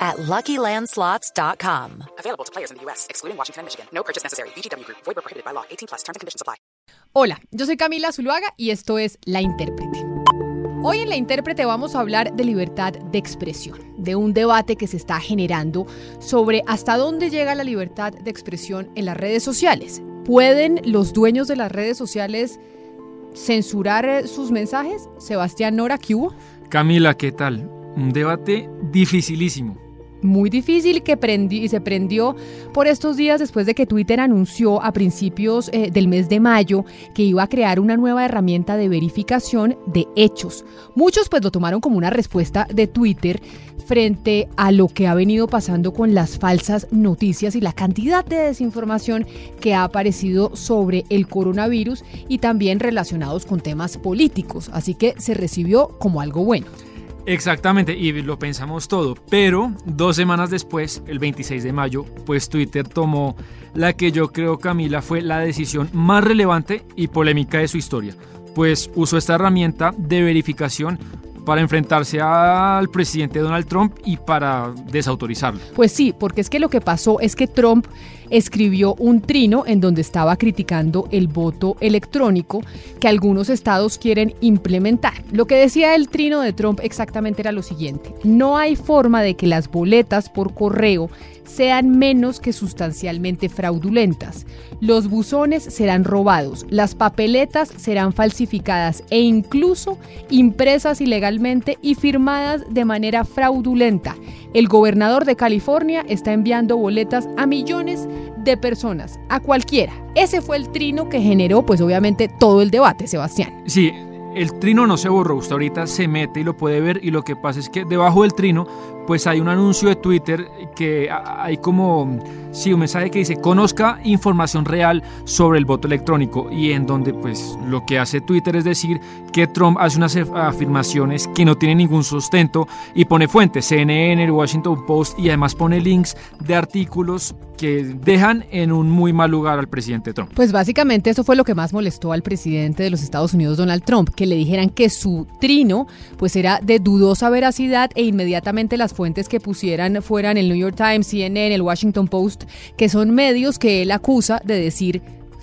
at LuckyLandSlots.com. Available to players in the U.S., excluding Washington and Michigan. No purchase necessary. VGW Group. Void where prohibited by law. 18 plus. Terms and conditions apply. Hola, yo soy Camila Zuluaga y esto es La Intérprete. Hoy en La Intérprete vamos a hablar de libertad de expresión, de un debate que se está generando sobre hasta dónde llega la libertad de expresión en las redes sociales. ¿Pueden los dueños de las redes sociales censurar eh, sus mensajes? Sebastián Nora, ¿qué hubo? Camila, ¿qué tal? Un debate dificilísimo muy difícil que y se prendió por estos días después de que Twitter anunció a principios eh, del mes de mayo que iba a crear una nueva herramienta de verificación de hechos. Muchos pues lo tomaron como una respuesta de Twitter frente a lo que ha venido pasando con las falsas noticias y la cantidad de desinformación que ha aparecido sobre el coronavirus y también relacionados con temas políticos. Así que se recibió como algo bueno. Exactamente, y lo pensamos todo, pero dos semanas después, el 26 de mayo, pues Twitter tomó la que yo creo, Camila, fue la decisión más relevante y polémica de su historia, pues usó esta herramienta de verificación para enfrentarse al presidente Donald Trump y para desautorizarlo. Pues sí, porque es que lo que pasó es que Trump escribió un trino en donde estaba criticando el voto electrónico que algunos estados quieren implementar. Lo que decía el trino de Trump exactamente era lo siguiente, no hay forma de que las boletas por correo sean menos que sustancialmente fraudulentas. Los buzones serán robados, las papeletas serán falsificadas e incluso impresas ilegalmente y firmadas de manera fraudulenta. El gobernador de California está enviando boletas a millones de personas, a cualquiera. Ese fue el trino que generó, pues obviamente, todo el debate, Sebastián. Sí, el trino no se borró, usted ahorita se mete y lo puede ver y lo que pasa es que debajo del trino pues hay un anuncio de Twitter que hay como, sí, un mensaje que dice, conozca información real sobre el voto electrónico y en donde pues lo que hace Twitter es decir que Trump hace unas afirmaciones que no tienen ningún sustento y pone fuentes, CNN, el Washington Post y además pone links de artículos que dejan en un muy mal lugar al presidente Trump. Pues básicamente eso fue lo que más molestó al presidente de los Estados Unidos, Donald Trump, que le dijeran que su trino pues era de dudosa veracidad e inmediatamente las fuentes que pusieran fueran el New York Times, CNN, el Washington Post, que son medios que él acusa de decir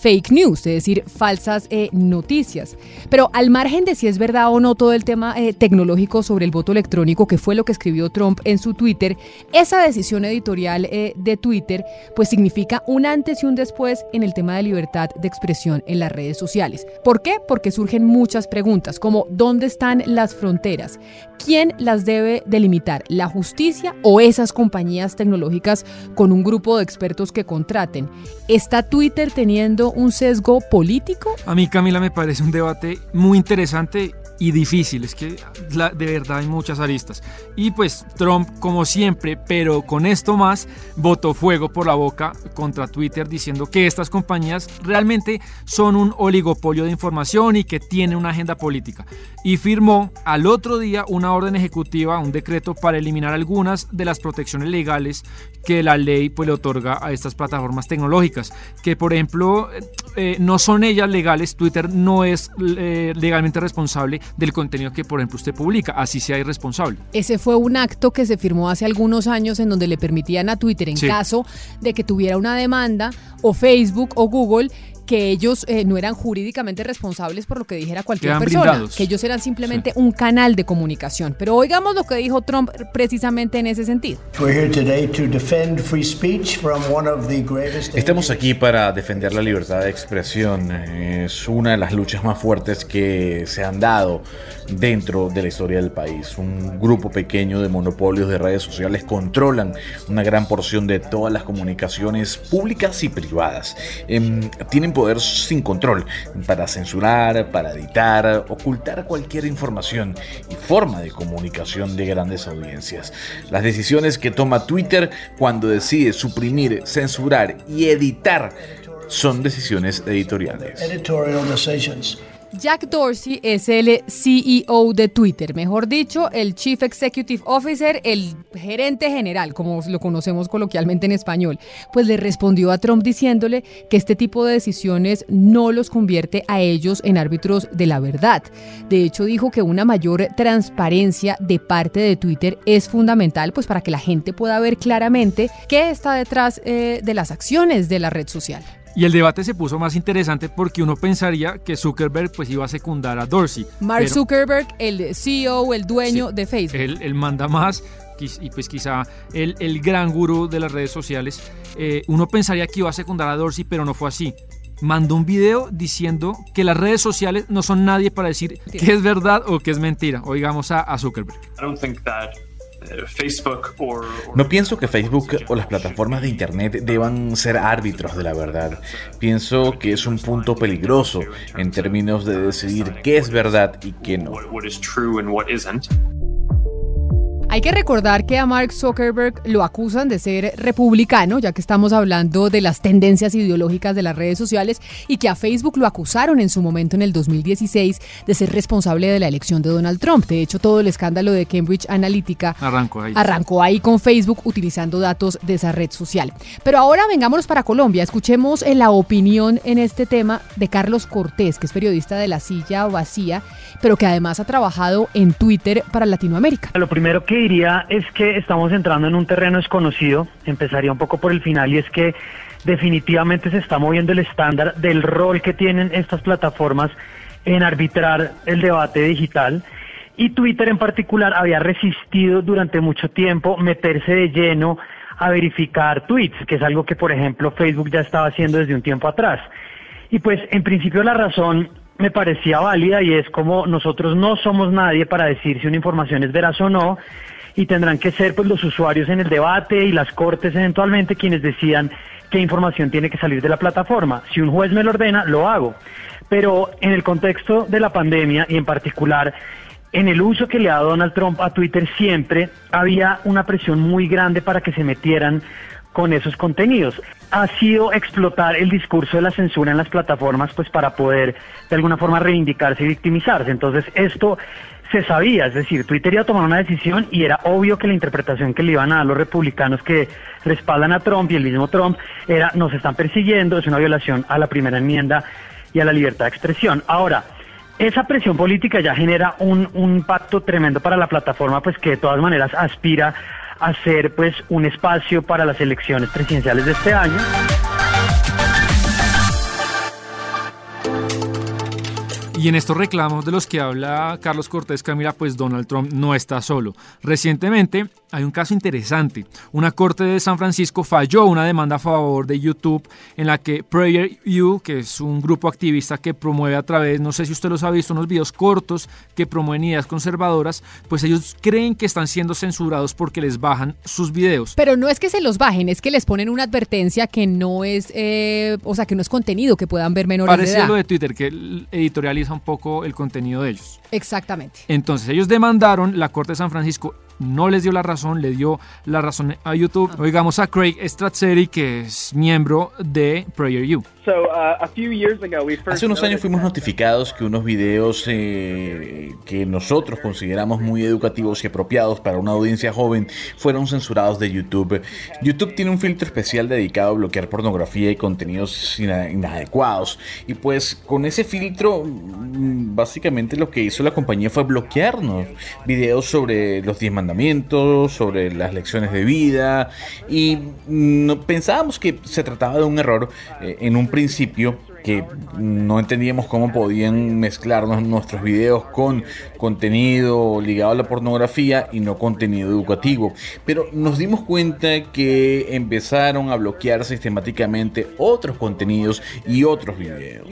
fake news, es decir, falsas eh, noticias. Pero al margen de si es verdad o no todo el tema eh, tecnológico sobre el voto electrónico, que fue lo que escribió Trump en su Twitter, esa decisión editorial eh, de Twitter pues significa un antes y un después en el tema de libertad de expresión en las redes sociales. ¿Por qué? Porque surgen muchas preguntas, como ¿dónde están las fronteras? ¿Quién las debe delimitar? ¿La justicia o esas compañías tecnológicas con un grupo de expertos que contraten? ¿Está Twitter teniendo un sesgo político? A mí, Camila, me parece un debate muy interesante y difícil, es que de verdad hay muchas aristas. Y pues Trump, como siempre, pero con esto más, votó fuego por la boca contra Twitter diciendo que estas compañías realmente son un oligopolio de información y que tienen una agenda política. Y firmó al otro día una orden ejecutiva, un decreto para eliminar algunas de las protecciones legales que la ley pues, le otorga a estas plataformas tecnológicas, que por ejemplo eh, no son ellas legales, Twitter no es eh, legalmente responsable del contenido que, por ejemplo, usted publica, así sea irresponsable. Ese fue un acto que se firmó hace algunos años en donde le permitían a Twitter, en caso de que tuviera una demanda, o Facebook o Google, que ellos eh, no eran jurídicamente responsables por lo que dijera cualquier persona, que ellos eran simplemente un canal de comunicación. Pero oigamos lo que dijo Trump precisamente en ese sentido. Estamos aquí para defender la libertad de expresión. Es una de las luchas más fuertes que se han dado dentro de la historia del país. Un grupo pequeño de monopolios de redes sociales controlan una gran porción de todas las comunicaciones públicas y privadas. Em, tienen poder sin control para censurar, para editar, ocultar cualquier información y forma de comunicación de grandes audiencias. Las decisiones que toma Twitter cuando decide suprimir, censurar y editar son decisiones editoriales. Jack Dorsey es el CEO de Twitter, mejor dicho, el Chief Executive Officer, el gerente general, como lo conocemos coloquialmente en español. Pues le respondió a Trump diciéndole que este tipo de decisiones no los convierte a ellos en árbitros de la verdad. De hecho, dijo que una mayor transparencia de parte de Twitter es fundamental pues para que la gente pueda ver claramente qué está detrás eh, de las acciones de la red social. Y el debate se puso más interesante porque uno pensaría que Zuckerberg pues iba a secundar a Dorsey. Mark Zuckerberg, el CEO, el dueño de Facebook. Él, manda más y pues quizá el, el gran gurú de las redes sociales. Eh, uno pensaría que iba a secundar a Dorsey, pero no fue así. Mandó un video diciendo que las redes sociales no son nadie para decir qué es verdad o qué es mentira. Oigamos a, a Zuckerberg. No pienso que Facebook o las plataformas de Internet deban ser árbitros de la verdad. Pienso que es un punto peligroso en términos de decidir qué es verdad y qué no. Hay que recordar que a Mark Zuckerberg lo acusan de ser republicano, ya que estamos hablando de las tendencias ideológicas de las redes sociales, y que a Facebook lo acusaron en su momento en el 2016 de ser responsable de la elección de Donald Trump. De hecho, todo el escándalo de Cambridge Analytica arrancó ahí, arrancó ahí con Facebook utilizando datos de esa red social. Pero ahora vengámonos para Colombia. Escuchemos eh, la opinión en este tema de Carlos Cortés, que es periodista de La Silla Vacía, pero que además ha trabajado en Twitter para Latinoamérica. Lo primero que diría es que estamos entrando en un terreno desconocido, empezaría un poco por el final y es que definitivamente se está moviendo el estándar del rol que tienen estas plataformas en arbitrar el debate digital y Twitter en particular había resistido durante mucho tiempo meterse de lleno a verificar tweets, que es algo que por ejemplo Facebook ya estaba haciendo desde un tiempo atrás. Y pues en principio la razón me parecía válida y es como nosotros no somos nadie para decir si una información es veraz o no y tendrán que ser pues los usuarios en el debate y las cortes eventualmente quienes decidan qué información tiene que salir de la plataforma. Si un juez me lo ordena, lo hago. Pero en el contexto de la pandemia y en particular en el uso que le ha dado Donald Trump a Twitter siempre había una presión muy grande para que se metieran con esos contenidos. Ha sido explotar el discurso de la censura en las plataformas pues para poder de alguna forma reivindicarse y victimizarse. Entonces esto se sabía, es decir, Twitter iba a tomar una decisión y era obvio que la interpretación que le iban a dar los republicanos que respaldan a Trump y el mismo Trump era nos están persiguiendo, es una violación a la primera enmienda y a la libertad de expresión. Ahora, esa presión política ya genera un, un pacto tremendo para la plataforma, pues que de todas maneras aspira hacer pues un espacio para las elecciones presidenciales de este año. Y en estos reclamos de los que habla Carlos Cortés Camila, pues Donald Trump no está solo. Recientemente hay un caso interesante. Una corte de San Francisco falló una demanda a favor de YouTube en la que Prayer You, que es un grupo activista que promueve a través, no sé si usted los ha visto, unos videos cortos que promueven ideas conservadoras, pues ellos creen que están siendo censurados porque les bajan sus videos. Pero no es que se los bajen, es que les ponen una advertencia que no es, eh, o sea, que no es contenido que puedan ver menores Parece de edad. lo de Twitter, que editorializa un poco el contenido de ellos. Exactamente. Entonces ellos demandaron, la Corte de San Francisco no les dio la razón, le dio la razón a YouTube. Ah. Oigamos a Craig Stratzeri, que es miembro de PrayerU. Uh, Hace unos años fuimos notificados que unos videos eh, que nosotros consideramos muy educativos y apropiados para una audiencia joven fueron censurados de YouTube. YouTube tiene un filtro especial dedicado a bloquear pornografía y contenidos inadecuados. Y pues con ese filtro, mm, básicamente lo que hizo la compañía fue bloquearnos videos sobre los 10 sobre las lecciones de vida. Y mm, pensábamos que se trataba de un error eh, en un principio que no entendíamos cómo podían mezclarnos nuestros videos con contenido ligado a la pornografía y no contenido educativo. Pero nos dimos cuenta que empezaron a bloquear sistemáticamente otros contenidos y otros videos.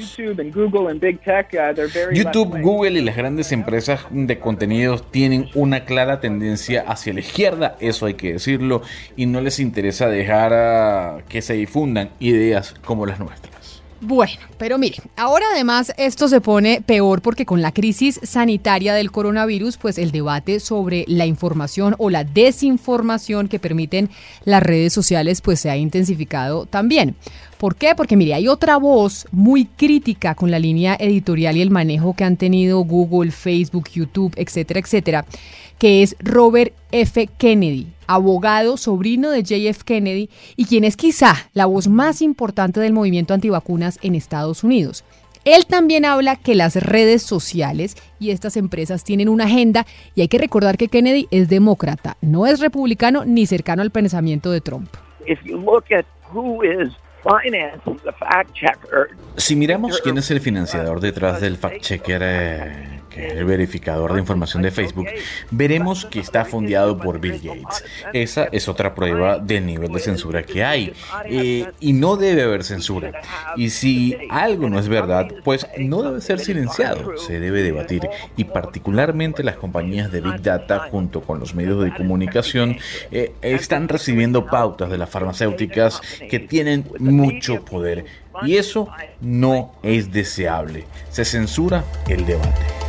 YouTube, uh, Google y las grandes empresas de contenidos tienen una clara tendencia hacia la izquierda, eso hay que decirlo, y no les interesa dejar que se difundan ideas como las nuestras. Bueno, pero mire, ahora además esto se pone peor porque con la crisis sanitaria del coronavirus, pues el debate sobre la información o la desinformación que permiten las redes sociales, pues se ha intensificado también. ¿Por qué? Porque mire, hay otra voz muy crítica con la línea editorial y el manejo que han tenido Google, Facebook, YouTube, etcétera, etcétera, que es Robert F. Kennedy, abogado, sobrino de JF Kennedy y quien es quizá la voz más importante del movimiento antivacunas en Estados Unidos. Él también habla que las redes sociales y estas empresas tienen una agenda y hay que recordar que Kennedy es demócrata, no es republicano ni cercano al pensamiento de Trump. Si miramos quién es el financiador detrás del fact-checker eh, el verificador de información de Facebook, veremos que está fondeado por Bill Gates. Esa es otra prueba del nivel de censura que hay. Eh, y no debe haber censura. Y si algo no es verdad, pues no debe ser silenciado, se debe debatir. Y particularmente las compañías de Big Data junto con los medios de comunicación eh, están recibiendo pautas de las farmacéuticas que tienen mucho poder. Y eso no es deseable. Se censura el debate.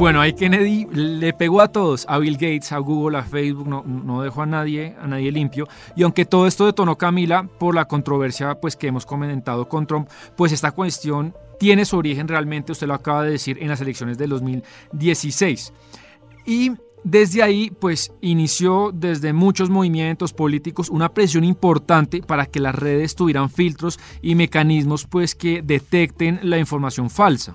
Bueno, ahí Kennedy le pegó a todos, a Bill Gates, a Google, a Facebook, no, dejó a nadie, a nadie limpio. Y aunque todo esto detonó Camila por la controversia pues, que hemos comentado con Trump, pues esta cuestión tiene su origen realmente, usted lo acaba de decir, en las elecciones del 2016. Y desde ahí, pues inició desde muchos movimientos políticos una presión importante para que las redes tuvieran filtros y mecanismos pues que detecten la información falsa.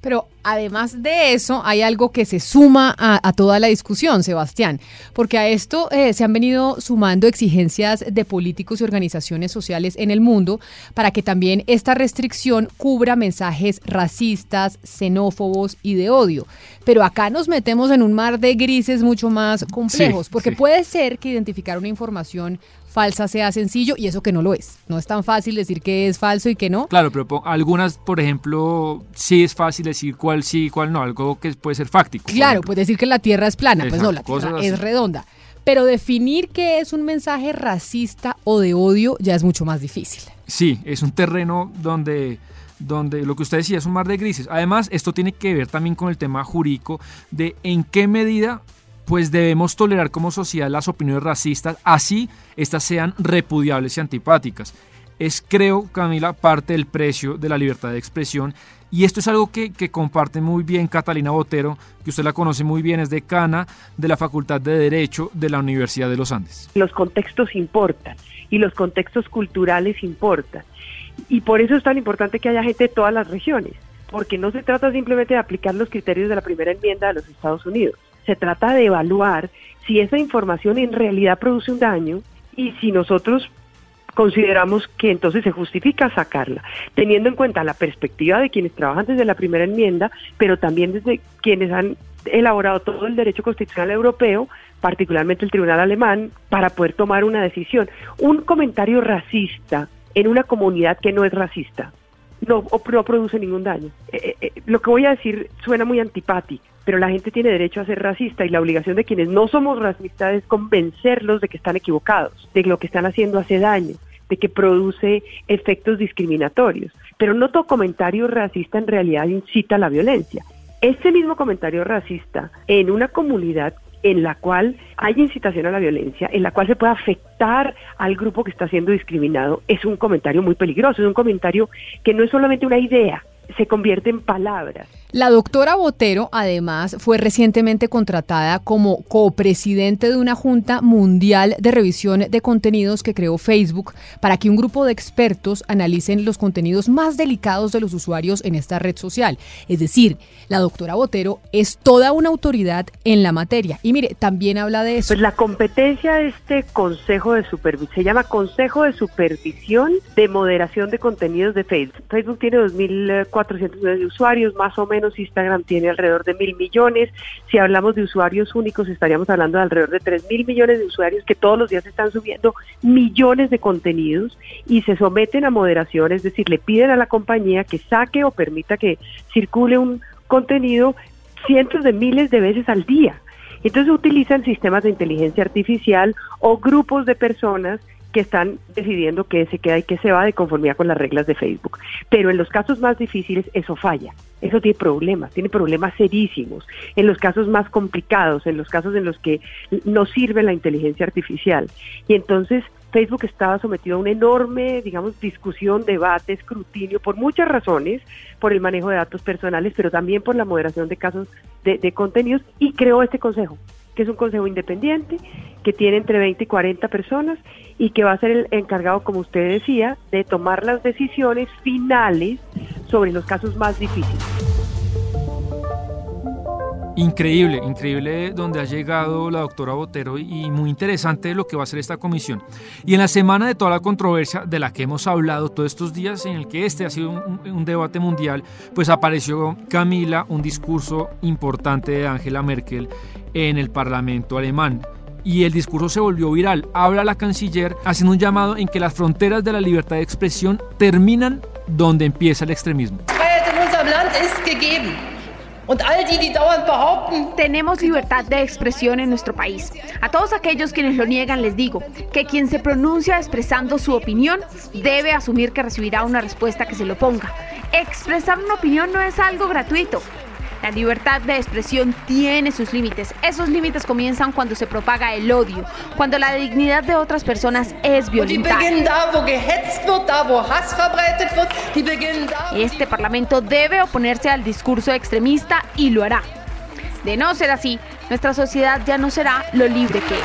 Pero además de eso, hay algo que se suma a, toda la discusión, Sebastián, porque a esto eh, se han venido sumando exigencias de políticos y organizaciones sociales en el mundo para que también esta restricción cubra mensajes racistas, xenófobos y de odio. Pero acá nos metemos en un mar de grises mucho más complejos, porque puede ser que identificar una información falsa sea sencillo y eso que no lo es. No es tan fácil decir que es falso y que no. Claro, pero algunas, por ejemplo, sí es fácil decir cuál sí y cuál no, algo que puede ser fáctico. Claro, puede decir que la Tierra es plana, pues no, la Tierra es redonda. Pero definir qué es un mensaje racista o de odio ya es mucho más difícil. Sí, es un terreno donde donde lo que usted decía es un mar de grises. Además, esto tiene que ver también con el tema jurídico de en qué medida pues debemos tolerar como sociedad las opiniones racistas, así estas sean repudiables y antipáticas. Es, creo, Camila, parte del precio de la libertad de expresión y esto es algo que, comparte muy bien Catalina Botero, que usted la conoce muy bien, es decana de la Facultad de Derecho de la Universidad de los Andes. Los contextos importan y los contextos culturales importan. Y por eso es tan importante que haya gente de todas las regiones, porque no se trata simplemente de aplicar los criterios de la primera enmienda de los Estados Unidos se trata de evaluar si esa información en realidad produce un daño y si nosotros consideramos que entonces se justifica sacarla, teniendo en cuenta la perspectiva de quienes trabajan desde la primera enmienda, pero también desde quienes han elaborado todo el derecho constitucional europeo, particularmente el tribunal alemán, para poder tomar una decisión. Un comentario racista en una comunidad que no es racista no, produce ningún daño. Eh, eh, eh, lo que voy a decir suena muy antipático, pero la gente tiene derecho a ser racista y la obligación de quienes no somos racistas es convencerlos de que están equivocados, de que lo que están haciendo hace daño, de que produce efectos discriminatorios. Pero no todo comentario racista en realidad incita a la violencia. Este mismo comentario racista en una comunidad en la cual hay incitación a la violencia, en la cual se puede afectar al grupo que está siendo discriminado, es un comentario muy peligroso, es un comentario que no es solamente una idea, se convierte en palabras. La doctora Botero, además, fue recientemente contratada como copresidente de una Junta Mundial de Revisión de Contenidos que creó Facebook para que un grupo de expertos analicen los contenidos más delicados de los usuarios en esta red social. Es decir, la doctora Botero es toda una autoridad en la materia. Y mire, también habla de eso. Pues la competencia de este Consejo de Supervisión, se llama Consejo de Supervisión de Moderación de Contenidos de Facebook. Facebook tiene 2.400 millones de usuarios, más o menos Instagram tiene alrededor de mil millones. Si hablamos de usuarios únicos, estaríamos hablando de alrededor de tres mil millones de usuarios que todos los días están subiendo millones de contenidos y se someten a moderación, es decir, le piden a la compañía que saque o permita que circule un contenido cientos de miles de veces al día. Entonces utilizan sistemas de inteligencia artificial o grupos de personas que están decidiendo qué se queda y qué se va de conformidad con las reglas de Facebook. Pero en los casos más difíciles eso falla, eso tiene problemas, tiene problemas serísimos. En los casos más complicados, en los casos en los que no sirve la inteligencia artificial. Y entonces Facebook estaba sometido a una enorme, digamos, discusión, debate, escrutinio, por muchas razones, por el manejo de datos personales, pero también por la moderación de casos de, de contenidos, y creó este consejo, que es un consejo independiente, que tiene entre 20 y 40 personas y que va a ser el encargado, como usted decía, de tomar las decisiones finales sobre los casos más difíciles. Increíble, increíble donde ha llegado la doctora Botero y muy interesante lo que va a hacer esta comisión. Y en la semana de toda la controversia de la que hemos hablado todos estos días, en el que este ha sido un, un debate mundial, pues apareció Camila, un discurso importante de Angela Merkel en el Parlamento alemán y el discurso se volvió viral. Habla la canciller haciendo un llamado en que las fronteras de la libertad de expresión terminan donde empieza el extremismo. Tenemos libertad de expresión en nuestro país. A todos aquellos quienes lo niegan les digo que quien se pronuncia expresando su opinión debe asumir que recibirá una respuesta que se lo ponga. Expresar una opinión no es algo gratuito. La libertad de expresión tiene sus límites. Esos límites comienzan cuando se propaga el odio, cuando la dignidad de otras personas es violentada. Este Parlamento debe oponerse al discurso extremista y lo hará. De no ser así, nuestra sociedad ya no será lo libre que es.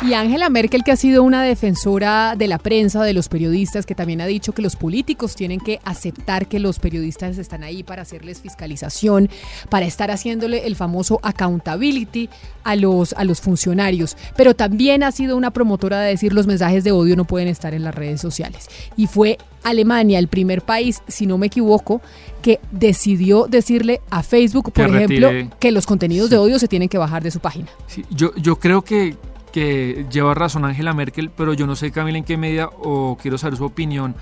Y Angela Merkel, que ha sido una defensora de la prensa, de los periodistas, que también ha dicho que los políticos tienen que aceptar que los periodistas están ahí para hacerles fiscalización, para estar haciéndole el famoso accountability a los, a los funcionarios. Pero también ha sido una promotora de decir los mensajes de odio no pueden estar en las redes sociales. Y fue Alemania el primer país, si no me equivoco, que decidió decirle a Facebook, por ejemplo, que los contenidos de odio se tienen que bajar de su página. Sí, yo, yo creo que, que lleva razón Angela Merkel, pero yo no sé, Camila, en qué medida, o quiero saber su opinión,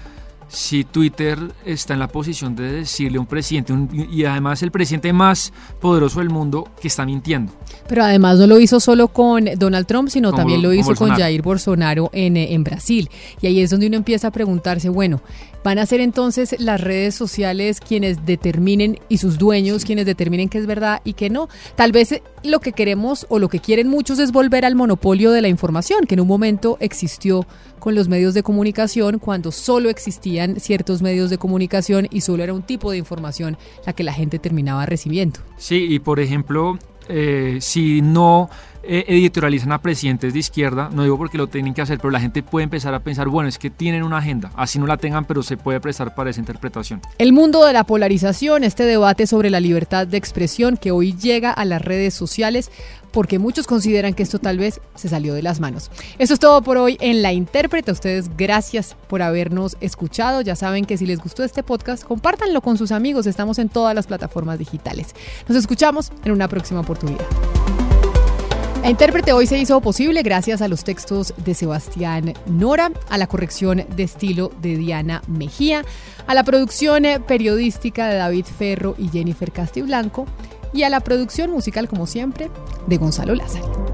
si Twitter está en la posición de decirle a un presidente, y además el presidente más poderoso del mundo, que está mintiendo. Pero además no lo hizo solo con Donald Trump, sino también lo hizo con Jair Bolsonaro en, en Brasil. Y ahí es donde uno empieza a preguntarse, bueno, ¿van a ser entonces las redes sociales quienes determinen y sus dueños quienes determinen qué es verdad y qué no? Tal vez lo que queremos o lo que quieren muchos es volver al monopolio de la información, que en un momento existió con los medios de comunicación cuando solo ciertos medios de comunicación y solo era un tipo de información la que la gente terminaba recibiendo. Sí, y por ejemplo, eh, si no eh, editorializan a presidentes de izquierda, no digo porque lo tienen que hacer, pero la gente puede empezar a pensar, bueno, es que tienen una agenda, así no la tengan, pero se puede prestar para esa interpretación. El mundo de la polarización, este debate sobre la libertad de expresión que hoy llega a las redes sociales, porque muchos consideran que esto tal vez se salió de las manos. Eso es todo por hoy en La Intérprete. ustedes gracias por habernos escuchado. Ya saben que si les gustó este podcast, compártanlo con sus amigos. Estamos en todas las plataformas digitales. Nos escuchamos en una próxima oportunidad. La intérprete hoy se hizo posible gracias a los textos de Sebastián Nora, a la corrección de estilo de Diana Mejía, a la producción periodística de David Ferro y Jennifer Castiblanco y a la producción musical, como siempre, de Gonzalo Lázaro.